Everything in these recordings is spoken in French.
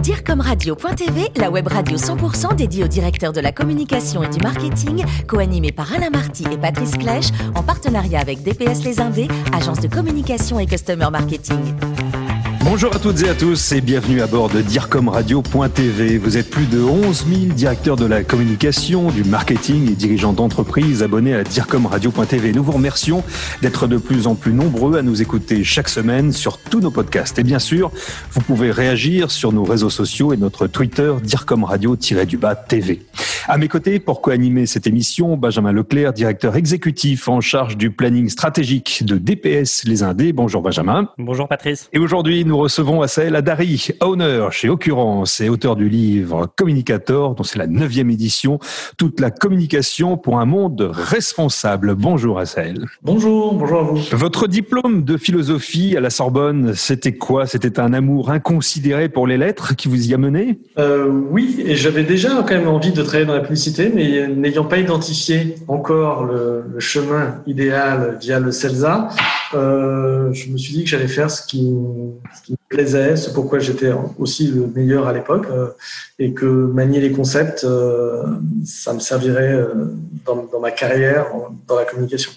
Direcomradio.tv, la web radio 100% dédiée aux directeurs de la communication et du marketing, co-animée par Alain Marty et Patrice Clèche, en partenariat avec DPS Les Indés, agence de communication et customer marketing. Bonjour à toutes et à tous et bienvenue à bord de DIRCOMRadio.tv. Vous êtes plus de 11 000 directeurs de la communication, du marketing et dirigeants d'entreprise abonnés à DIRCOMRadio.tv. Nous vous remercions d'être de plus en plus nombreux à nous écouter chaque semaine sur tous nos podcasts. Et bien sûr, vous pouvez réagir sur nos réseaux sociaux et notre Twitter DIRCOMRadio-du-bas TV. À mes côtés, pour co-animer cette émission, Benjamin Leclerc, directeur exécutif en charge du planning stratégique de DPS Les Indés. Bonjour Benjamin. Bonjour Patrice. Et aujourd'hui, nous recevons Asael Adari, owner chez Occurrence et auteur du livre Communicator, dont c'est la neuvième édition, toute la communication pour un monde responsable. Bonjour Asael. Bonjour, bonjour à vous. Votre diplôme de philosophie à la Sorbonne, c'était quoi? C'était un amour inconsidéré pour les lettres qui vous y a mené? Euh, Oui, et j'avais déjà quand même envie de travailler dans la publicité, mais n'ayant pas identifié encore le, le, chemin idéal via le CELSA, euh, je me suis dit que j'allais faire ce qui, qui, me plaisait, ce pourquoi j'étais aussi le meilleur à l'époque, euh, et que manier les concepts, euh, ça me servirait euh, dans, ma carrière dans la communication.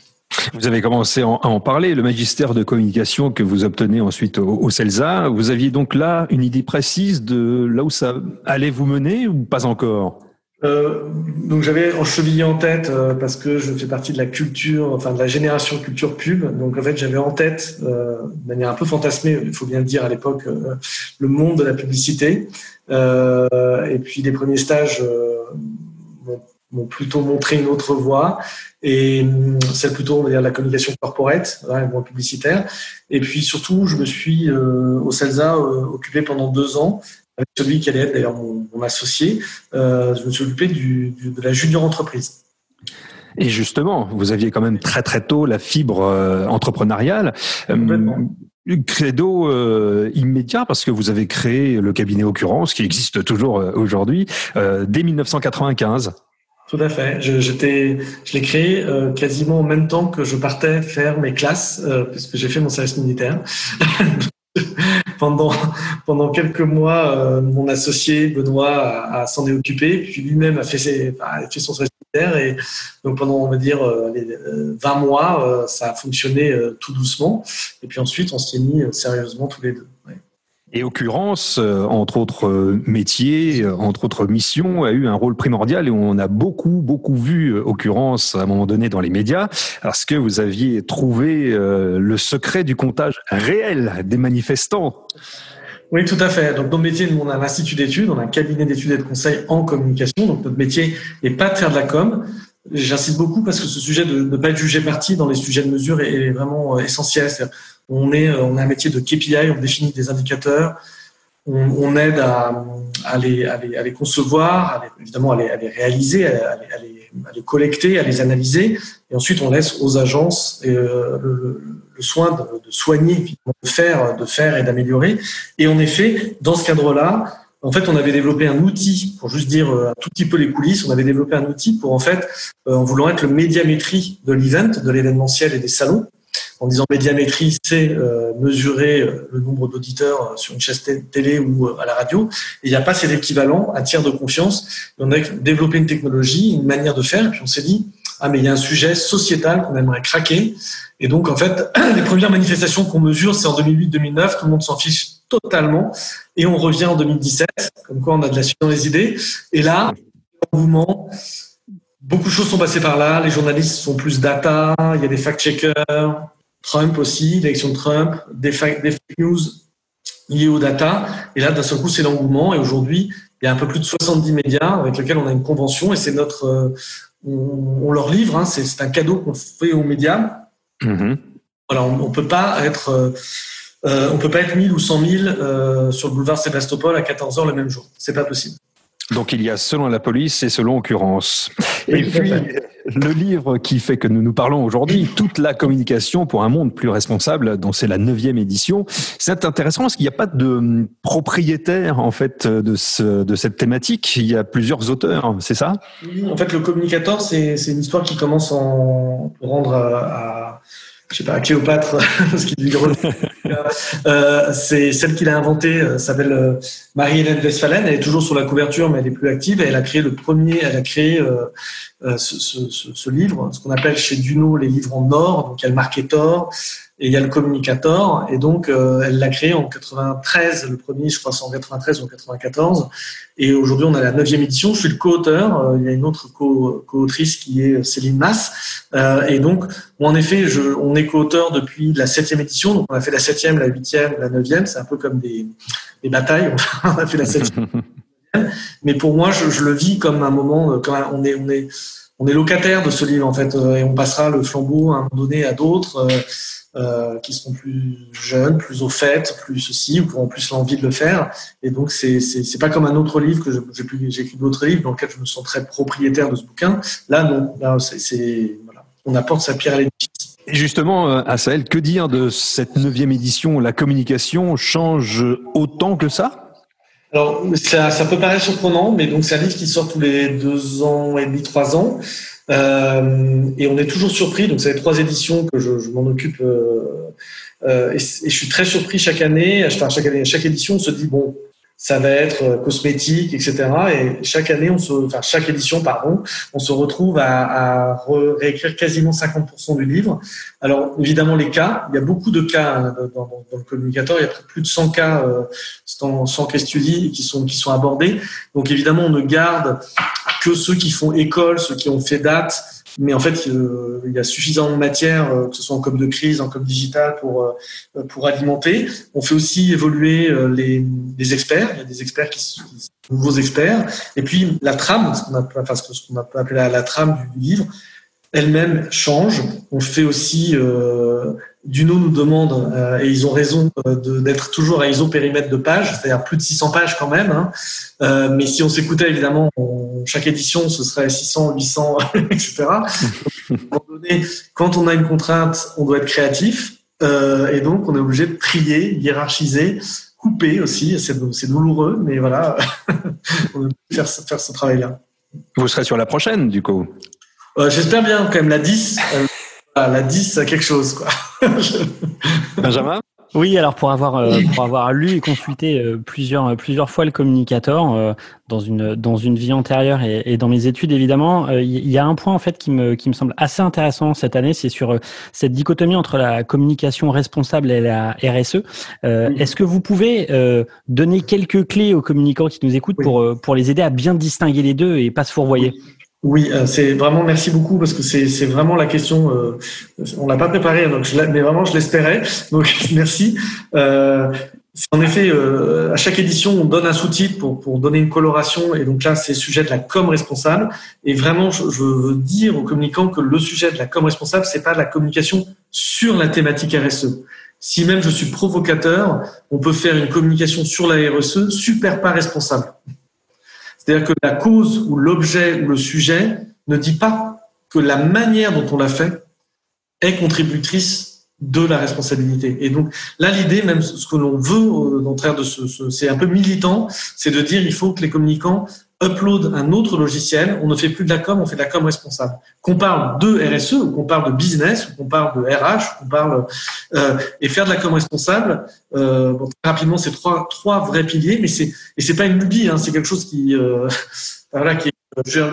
Vous avez commencé à en parler, le magistère de communication que vous obtenez ensuite au CELSA. Vous aviez donc là une idée précise de là où ça allait vous mener ou pas encore? Euh, donc j'avais enchevillé en tête euh, parce que je fais partie de la culture, enfin de la génération culture pub. Donc en fait j'avais en tête, euh, de manière un peu fantasmée, il faut bien le dire à l'époque, le monde de la publicité. Et puis les premiers stages m'ont plutôt montré une autre voie et celle plutôt dire la communication corporate, voilà, moins publicitaire. Et puis surtout je me suis au CELSA occupé pendant deux ans avec celui qui allait être d'ailleurs mon, mon, associé, euh, je me suis occupé du, du, de la junior entreprise. Et justement, vous aviez quand même très très tôt la fibre euh, entrepreneuriale. Complètement. Credo euh, immédiat parce que vous avez créé le cabinet Occurrence qui existe toujours euh, aujourd'hui euh, dès 1995. Tout à fait. Je, j'étais, je l'ai créé euh, quasiment en même temps que je partais faire mes classes, euh, puisque j'ai fait mon service militaire. pendant pendant quelques mois, euh, mon associé Benoît a, a s'en est occupé, puis lui-même a fait ses, a fait son service militaire et donc pendant on va dire euh, les 20 mois, euh, ça a fonctionné euh, tout doucement et puis ensuite on s'est mis sérieusement tous les deux. Ouais. Et Occurrence, euh, entre autres euh, métiers, euh, entre autres missions, a eu un rôle primordial et on a beaucoup, beaucoup vu Occurrence à un moment donné dans les médias parce que vous aviez trouvé le secret du comptage réel des manifestants. Oui, tout à fait. Donc, notre métier, nous, on a un institut d'études, on a un cabinet d'études et de conseil en communication. Donc, notre métier n'est pas de faire de la com. J'insiste beaucoup parce que ce sujet de ne pas être jugé parti dans les sujets de mesure est vraiment essentiel. On est, on a un métier de KPI, on définit des indicateurs, on, aide à, à, les, à, les, à, les, concevoir, évidemment à les, réaliser, à les, collecter, à les analyser, et ensuite on laisse aux agences euh, le, soin de, de soigner, de faire, de faire et d'améliorer. Et en effet, dans ce cadre-là, en fait, on avait développé un outil, pour juste dire un tout petit peu les coulisses, on avait développé un outil pour, en fait, euh, en voulant être le médiamétrie de l'event, de l'événementiel et des salons, en disant médiamétrie, c'est euh, mesurer le nombre d'auditeurs sur une chaîne télé ou à la radio. Il n'y a pas cet équivalent à tiers de confiance. On a développé une technologie, une manière de faire, et puis on s'est dit, ah mais il y a un sujet sociétal qu'on aimerait craquer. Et donc en fait, les premières manifestations qu'on mesure, c'est en 2008-2009, tout le monde s'en fiche totalement. Et on revient en 2017, comme quoi on a de la suite dans les idées. Et là, mouvement, beaucoup de choses sont passées par là. Les journalistes sont plus data, il y a des fact-checkers, Trump aussi, l'élection de Trump, des fake, des fake news liées aux data. Et là, d'un seul coup, c'est l'engouement. Et aujourd'hui, il y a un peu plus de 70 médias avec lesquels on a une convention et c'est notre, euh, on, on, leur livre, hein, c'est un cadeau qu'on fait aux médias. Mmh. Voilà, on, ne peut pas être, euh, on peut pas être 1000 ou 100 000 euh, sur le boulevard Sébastopol à 14 heures le même jour. C'est pas possible. Donc il y a selon la police et selon occurrence. Et puis le livre qui fait que nous nous parlons aujourd'hui, toute la communication pour un monde plus responsable, dont c'est la neuvième édition, c'est intéressant parce qu'il n'y a pas de propriétaire en fait de, ce, de cette thématique. Il y a plusieurs auteurs, c'est ça? Oui, en fait le communicateur, c'est une histoire qui commence en pour rendre à, à je sais pas, Cléopâtre, ce qui euh, c'est celle qu'il a inventée, euh, s'appelle euh, Marie-Hélène Westphalen. Elle est toujours sur la couverture, mais elle est plus active. Et elle a créé le premier, elle a créé ce, ce, ce, livre, ce qu'on appelle chez Duno les livres en or. Donc il y a le Marketor, et il y a le Communicator. Et donc, euh, elle l'a créé en 93, le premier, je crois, c'est en 93 ou en 94. Et aujourd'hui, on a la neuvième édition. Je suis le co-auteur. Euh, il y a une autre co-autrice qui est Céline Mass. Euh, et donc, en effet, je, on est co-auteur depuis la septième édition. Donc, on a fait la septième, la huitième, la neuvième. C'est un peu comme des, des batailles. on a fait la septième. Mais pour moi, je, je, le vis comme un moment, quand on est, on est, on est locataire de ce livre en fait, et on passera le flambeau à un moment donné à d'autres. Euh, qui seront plus jeunes, plus au fait, plus ceci, ou qui auront plus l'envie de le faire. Et donc, c'est c'est pas comme un autre livre que j'ai écrit d'autres livres dans lequel je me sens très propriétaire de ce bouquin. Là, non. Là, c'est voilà. on apporte sa pierre à l'édifice. Et justement, euh, Assaël, que dire de cette neuvième édition? La communication change autant que ça? Alors, ça, ça, peut paraître surprenant, mais donc c'est un livre qui sort tous les deux ans et demi, trois ans. Euh, et on est toujours surpris. Donc, c'est les trois éditions que je, je m'en occupe. Euh, euh, et, et, je suis très surpris chaque année. Enfin, chaque année, chaque édition, on se dit bon, ça va être euh, cosmétique, etc. Et chaque année, on se, enfin chaque édition, pardon, on se retrouve à, à réécrire quasiment 50% du livre. Alors évidemment les cas, il y a beaucoup de cas hein, dans, dans, dans le communicateur, il y a plus de 100 cas, euh, 100, 100 case studies qui sont qui sont abordés. Donc évidemment, on ne garde que ceux qui font école, ceux qui ont fait date, mais en fait, euh, il y a suffisamment de matière, euh, que ce soit en com de crise, en com digital, pour euh, pour alimenter. On fait aussi évoluer les, les experts. Il y a des experts qui sont nouveaux experts. Et puis la trame, ce qu'on a, enfin, ce qu'on a appelé la, la, trame du livre, elle-même change. On fait aussi euh, Duno nous demande, euh, et ils ont raison euh, d'être toujours à ISO périmètre de page, c'est-à-dire plus de 600 pages quand même. Hein. Euh, mais si on s'écoutait, évidemment, chaque édition, ce serait 600, 800, etc. quand on a une contrainte, on doit être créatif. Et donc, on est obligé de trier, hiérarchiser, couper aussi. C'est douloureux, mais voilà, on est obligé de faire, faire ce travail-là. Vous serez sur la prochaine, du coup? J'espère bien, quand même, la 10. Ah, la 10 a quelque chose, quoi. Benjamin? Oui, alors pour avoir euh, pour avoir lu et consulté euh, plusieurs plusieurs fois le communicateur euh, dans une dans une vie antérieure et, et dans mes études évidemment, il y a un point en fait qui me qui me semble assez intéressant cette année, c'est sur cette dichotomie entre la communication responsable et la RSE. Est-ce que vous pouvez donner quelques clés aux communicants qui nous écoutent pour pour les aider à bien distinguer les deux et pas se fourvoyer? Oui, euh, c'est vraiment merci beaucoup parce que c'est vraiment la question. Euh, on l'a pas préparé, donc je mais vraiment je l'espérais. Donc merci. Euh, en effet, euh, à chaque édition, on donne un sous-titre pour, pour donner une coloration. Et donc là, c'est sujet de la com responsable. Et vraiment, je, je, veux dire aux communicants que le sujet de la com responsable, c'est pas de la communication sur la thématique RSE. Si même je suis provocateur, on peut faire une communication sur la RSE super pas responsable. C'est-à-dire que la cause ou l'objet ou le sujet ne dit pas que la manière dont on l'a fait est contributrice de la responsabilité. Et donc là, l'idée, même ce que l'on veut euh, dans de ce, c'est un peu militant, c'est de dire il faut que les communicants upload un autre logiciel, on ne fait plus de la com, on fait de la com responsable. Qu'on parle de RSE, ou qu'on parle de business, ou qu'on parle de RH, qu'on parle euh, et faire de la com responsable. Euh, bon, très rapidement, c'est trois trois vrais piliers, mais c'est et c'est pas une lubie, hein, c'est quelque chose qui euh, voilà qui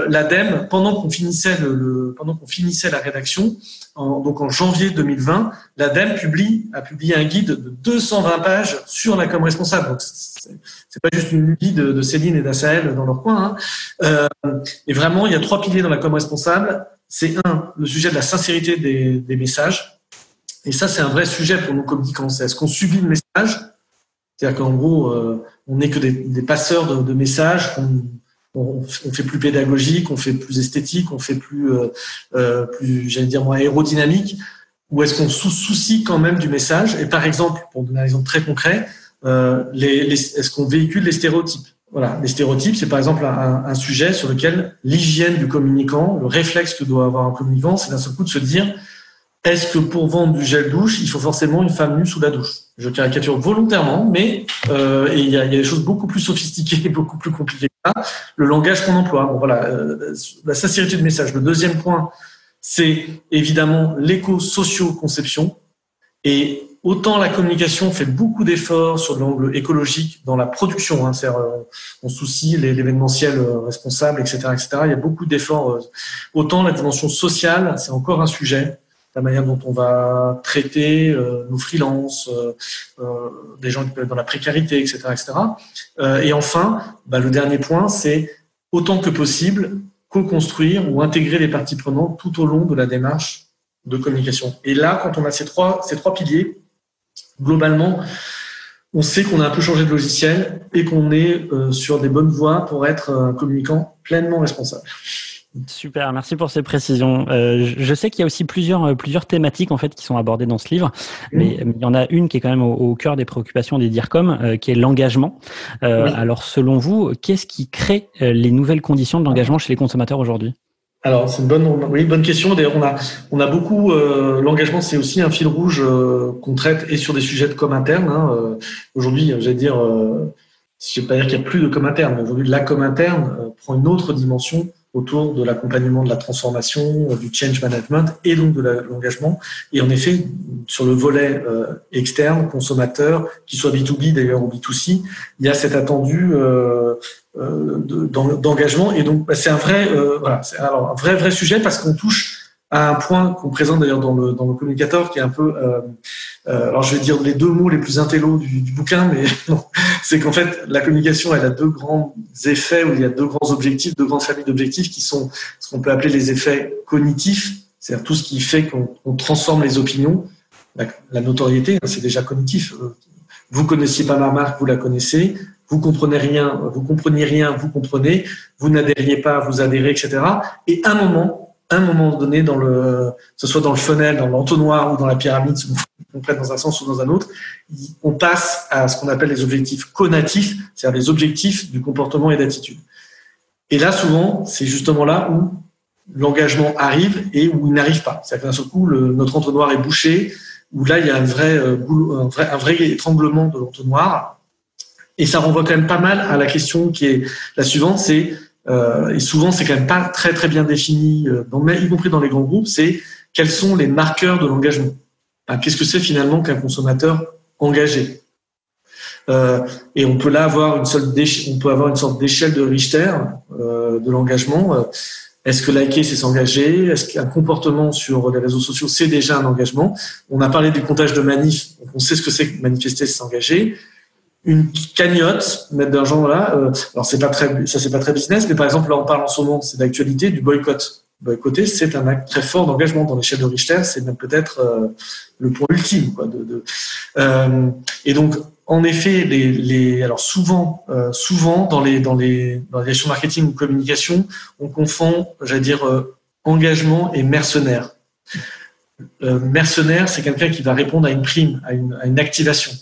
l'ADEME pendant qu'on finissait le, le pendant qu'on finissait la rédaction, en, donc en janvier 2020, l'ADEME publie a publié un guide de 220 pages sur la com responsable. Donc c'est pas juste une lubie de, de Céline et d'Assaël dans leur coin. Hein. Euh, et vraiment, il y a trois piliers dans la com responsable. C'est un, le sujet de la sincérité des, des messages. Et ça, c'est un vrai sujet pour nos communicants. C'est est-ce qu'on subit le message? C'est-à-dire qu'en gros, euh, on n'est que des, des, passeurs de, de messages, on, fait plus pédagogique, on fait plus esthétique, on fait plus, euh, euh plus j'allais dire, moins aérodynamique. Ou est-ce qu'on sous soucie quand même du message? Et par exemple, pour donner un exemple très concret, euh, est-ce qu'on véhicule les stéréotypes? Voilà, les stéréotypes, c'est par exemple un, sujet sur lequel l'hygiène du communicant, le réflexe que doit avoir un communicant, c'est d'un seul coup de se dire est-ce que pour vendre du gel douche, il faut forcément une femme nue sous la douche? Je caricature volontairement, mais euh, il y, a, y, a, des choses beaucoup plus sophistiquées, beaucoup plus compliquées. Le langage qu'on emploie. Bon, voilà, euh, la sincérité du message. Le deuxième point, c'est évidemment l'éco-socio-conception. Et autant la communication fait beaucoup d'efforts sur l'angle écologique dans la production, hein, on, soucie l'événementiel responsable, etc., etc. Il y a beaucoup d'efforts. Autant la dimension sociale, c'est encore un sujet la manière dont on va traiter euh, nos freelances, euh, euh, des gens qui peuvent être dans la précarité, etc. etc. et enfin, bah, le dernier point, c'est autant que possible co-construire ou intégrer les parties prenantes tout au long de la démarche de communication. Et là, quand on a ces trois, ces trois piliers, globalement, on sait qu'on a un peu changé de logiciel et qu'on est sur des bonnes voies pour être un communicant pleinement responsable. Super, merci pour ces précisions. Euh, je sais qu'il y a aussi plusieurs euh, plusieurs thématiques en fait qui sont abordées dans ce livre, mais il y en a une qui est quand même au, cœur des préoccupations des DIRCOM, euh, qui est l'engagement. Alors selon vous, qu'est-ce qui crée les nouvelles conditions de l'engagement chez les consommateurs aujourd'hui? Alors c'est une bonne, oui, bonne question. D'ailleurs, on a, on a beaucoup l'engagement, c'est aussi un fil rouge qu'on traite et sur des sujets de com interne. Hein, aujourd'hui, j'allais dire, je ne vais pas dire qu'il n'y a plus de com interne, mais aujourd'hui la com interne prend une autre dimension autour de l'accompagnement de la transformation, euh, du change management et donc de l'engagement. Et en effet, sur le volet euh, externe, consommateur, qu'il soit B2B d'ailleurs ou B2C, il y a cet attendu euh, euh d'engagement. Et donc, bah, c'est un vrai, voilà, alors un vrai vrai sujet parce qu'on touche à un point qu'on présente d'ailleurs dans le, dans le communicateur qui est un peu, euh, euh, alors je vais dire les deux mots les plus intellos du, du bouquin, mais c'est qu'en fait la communication elle a deux grands effets où il y a deux grands objectifs, deux grandes familles d'objectifs qui sont ce qu'on peut appeler les effets cognitifs, c'est-à-dire tout ce qui fait qu'on transforme les opinions. La, notoriété, hein, c'est déjà cognitif. Euh, vous connaissiez pas ma marque, vous la connaissez. Vous comprenez rien, vous comprenez rien, vous comprenez. Vous n'adhériez pas, vous adhérez, etc. Et à un moment, un moment donné, dans le, ce soit dans le funnel, dans l'entonnoir ou dans la pyramide, si vous prête dans un sens ou dans un autre, on passe à ce qu'on appelle les objectifs conatifs, c'est-à-dire les objectifs du comportement et d'attitude. Et là, souvent, c'est justement là où l'engagement arrive et où il n'arrive pas. C'est-à-dire qu'un seul coup, notre entonnoir est bouché, où là, il y a un vrai, euh, un vrai, un vrai étranglement de l'entonnoir. Et ça renvoie quand même pas mal à la question qui est la suivante, c'est euh, et souvent c'est quand même pas très très bien défini, euh, dans, y compris dans les grands groupes, c'est quels sont les marqueurs de l'engagement. Qu'est-ce que c'est finalement qu'un consommateur engagé euh, Et on peut là avoir une seule on peut avoir une sorte d'échelle de Richter euh, de l'engagement. Est-ce que liker, c'est s'engager? Est-ce qu'un comportement sur les réseaux sociaux, c'est déjà un engagement? On a parlé du comptage de manif, on sait ce que c'est manifester, c'est s'engager une cagnotte, mettre d'argent là. Euh, alors c'est pas très, ça c'est pas très business, mais par exemple là on parle en ce moment, c'est d'actualité du boycott. Boycotter, c'est un acte très fort d'engagement dans l'échelle de Richter, c'est même peut-être euh, le point ultime. Quoi, euh, et donc en effet, alors souvent, souvent dans les dans marketing ou communication, on confond, j'allais dire, engagement et mercenaire. mercenaire, c'est quelqu'un qui va répondre à une prime, à une activation.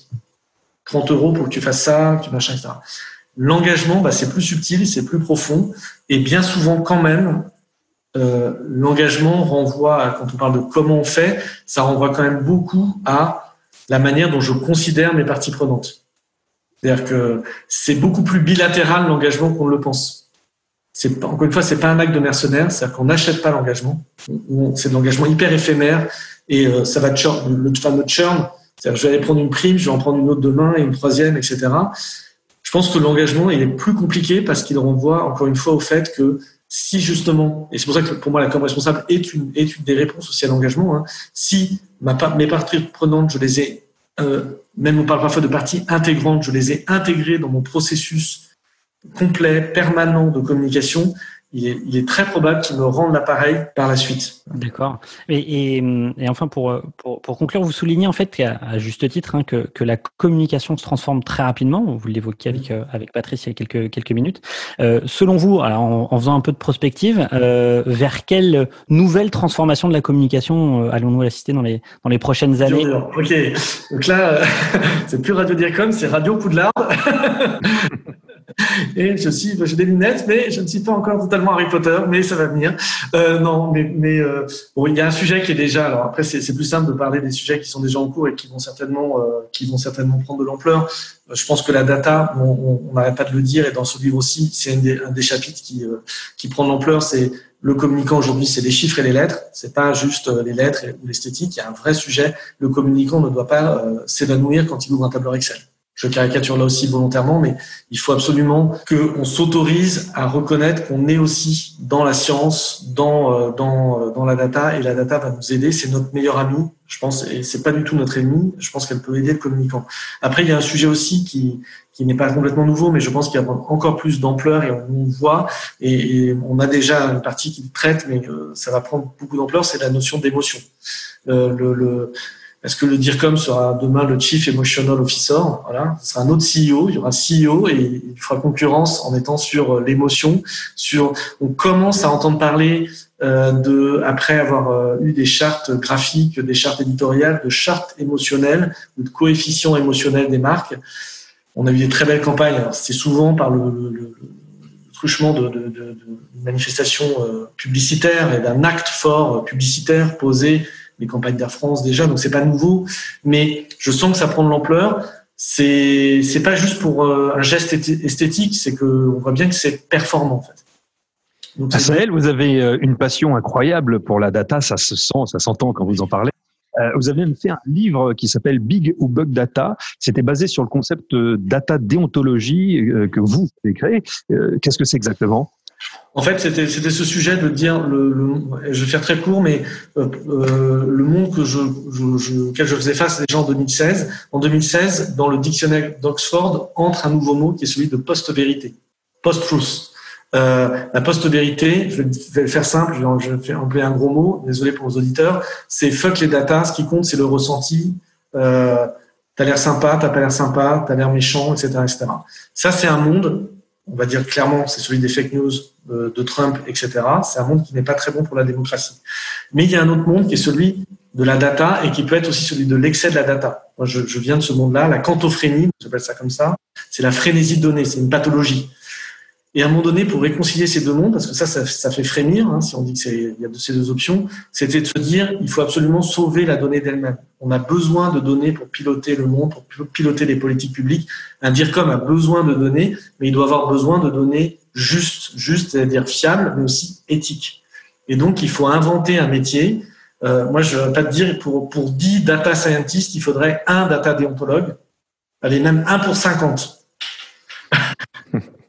30 euros pour que tu fasses ça, tu machin, etc. L'engagement, bah, c'est plus subtil, c'est plus profond, et bien souvent quand même, euh, l'engagement renvoie, à, quand on parle de comment on fait, ça renvoie quand même beaucoup à la manière dont je considère mes parties prenantes. C'est-à-dire que c'est beaucoup plus bilatéral l'engagement qu'on le pense. C'est encore une fois, c'est pas un acte de mercenaire, c'est-à-dire qu'on n'achète pas l'engagement. C'est de l'engagement hyper éphémère et euh, ça va churn, le fameux churn c'est-à-dire, je vais aller prendre une prime, je vais en prendre une autre demain et une troisième, etc. Je pense que l'engagement, il est plus compliqué parce qu'il renvoie encore une fois au fait que si justement, et c'est pour ça que pour moi la com responsable est une, est une des réponses aussi à l'engagement, hein, si ma, mes parties prenantes, je les ai, euh, même on parle parfois de parties intégrantes, je les ai intégrées dans mon processus complet, permanent de communication, il est, très probable qu'il me rende l'appareil par la suite. D'accord. Et, et, enfin, pour, pour, pour, conclure, vous soulignez en fait à juste titre hein, que, que la communication se transforme très rapidement. Vous l'évoquiez avec, euh, avec Patrice il y a quelques, quelques minutes. Euh, selon vous, alors en, en, faisant un peu de prospective, euh, vers quelle nouvelle transformation de la communication euh, allons-nous assister dans les, dans les prochaines années? Ok. Donc là, c'est plus Radio Dircom, c'est Radio Poudlard. Et je suis, j'ai des lunettes, mais je ne suis pas encore totalement Harry Potter, mais ça va venir. Euh, non, mais, mais euh, bon, il y a un sujet qui est déjà. Alors après, c'est plus simple de parler des sujets qui sont déjà en cours et qui vont certainement, euh, qui vont certainement prendre de l'ampleur. Euh, je pense que la data, on n'arrête pas de le dire, et dans ce livre aussi, c'est un, des chapitres qui, euh, qui prend de l'ampleur. C'est le communicant aujourd'hui, c'est les chiffres et les lettres. C'est pas juste euh, les lettres ou l'esthétique. Il y a un vrai sujet. Le communicant ne doit pas s'évanouir quand il ouvre un tableur Excel. Je caricature là aussi volontairement, mais il faut absolument qu'on s'autorise à reconnaître qu'on est aussi dans la science, dans, euh, dans, dans la data, et la data va nous aider. C'est notre meilleur ami, je pense, et c'est pas du tout notre ennemi. Je pense qu'elle peut aider le communicant. Après, il y a un sujet aussi qui, qui n'est pas complètement nouveau, mais je pense qu'il y a encore plus d'ampleur et on voit, et, on a déjà une partie qui traite, mais euh, ça va prendre beaucoup d'ampleur, c'est la notion d'émotion. Euh, le, le, est-ce que le DIRCOM sera demain le Chief Emotional Officer Voilà, ce sera un autre CEO. Il y aura un CEO et il fera concurrence en étant sur euh, l'émotion. Sur, on commence à entendre parler euh, de, après avoir eu des chartes graphiques, des chartes éditoriales, de chartes émotionnelles ou de coefficients émotionnels des marques. On a eu des très belles campagnes. C'est souvent par le, le, truchement de, de, de, manifestations euh, publicitaires et d'un acte fort euh, publicitaire posé, les campagnes d'Air France déjà, donc c'est pas nouveau, mais je sens que ça prend de l'ampleur. C'est c'est pas juste pour euh, un geste esthétique, c'est que on voit bien que c'est performant en fait. Donc, vous avez une passion incroyable pour la data, ça se sent, ça s'entend quand vous en parlez. Euh, vous avez même fait un livre qui s'appelle Big ou Bug Data. C'était basé sur le concept data déontologie euh, que vous avez créé. Euh, qu'est-ce que c'est exactement? En fait, c'était ce sujet de dire le, je vais faire très court, mais le monde que je, auquel je faisais face déjà en 2016. En 2016, dans le dictionnaire d'Oxford entre un nouveau mot qui est celui de post-vérité, post-truth. Euh, la post-vérité, je vais le faire simple, je vais employer un gros mot, désolé pour vos auditeurs, c'est fuck les data, ce qui compte c'est le ressenti, euh, t'as l'air sympa, t'as pas l'air sympa, t'as l'air méchant, etc. Ça c'est un monde, on va dire clairement, c'est celui des fake news de, de Trump, etc. C'est un monde qui n'est pas très bon pour la démocratie. Mais il y a un autre monde qui est celui de la data et qui peut être aussi celui de l'excès de la data. Moi, je, viens de ce monde-là, la cantophrénie, j'appelle ça comme ça, c'est la frénésie de données, c'est une pathologie. Et à un moment donné, pour réconcilier ces deux mondes, parce que ça, ça, fait frémir, hein, si on dit qu'il y a ces deux options, c'était de se dire, il faut absolument sauver la donnée d'elle-même. On a besoin de données pour piloter le monde, pour piloter les politiques publiques. Un DIRCOM a besoin de données, mais il doit avoir besoin de données justes, justes, c'est-à-dire fiables, mais aussi éthiques. Et donc, il faut inventer un métier. Euh, moi, je ne vais pas te dire, pour, pour 10 data scientists, il faudrait un data déontologue. Allez, même un pour 50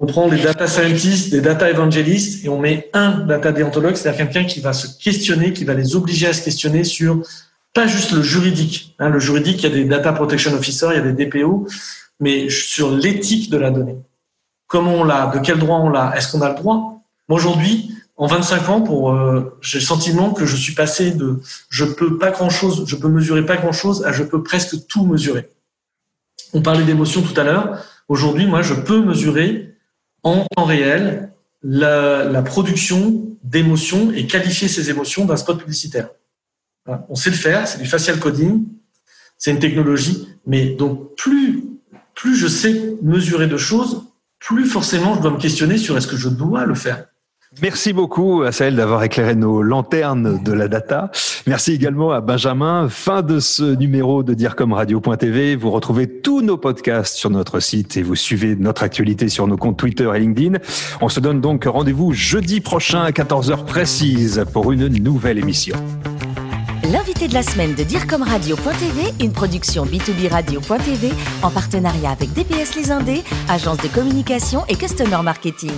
on prend des data scientists, des data évangélistes et on met un data déontologue, c'est-à-dire quelqu'un qui va se questionner, qui va les obliger à se questionner sur pas juste le juridique. Hein, le juridique, il y a des data protection officers, il y a des DPO, mais sur l'éthique de la donnée. Comment on l'a, de quel droit on l'a, est-ce qu'on a le droit? Aujourd'hui, en 25 ans, pour, euh, j'ai le sentiment que je suis passé de je peux pas grand chose, je peux mesurer pas grand chose à je peux presque tout mesurer. On parlait d'émotion tout à l'heure. Aujourd'hui, moi, je peux mesurer en temps réel la, production d'émotions et qualifier ces émotions d'un spot publicitaire. On sait le faire, c'est du facial coding, c'est une technologie, mais donc plus, plus je sais mesurer de choses, plus forcément je dois me questionner sur est-ce que je dois le faire. Merci beaucoup à Sahel d'avoir éclairé nos lanternes de la data. Merci également à Benjamin. Fin de ce numéro de DIRCOMRadio.tv. Vous retrouvez tous nos podcasts sur notre site et vous suivez notre actualité sur nos comptes Twitter et LinkedIn. On se donne donc rendez-vous jeudi prochain à 14h précise pour une nouvelle émission. L'invité de la semaine de DIRCOMRadio.tv, une production B2B Radio.tv en partenariat avec DPS Les Indés, agence de communication et customer marketing.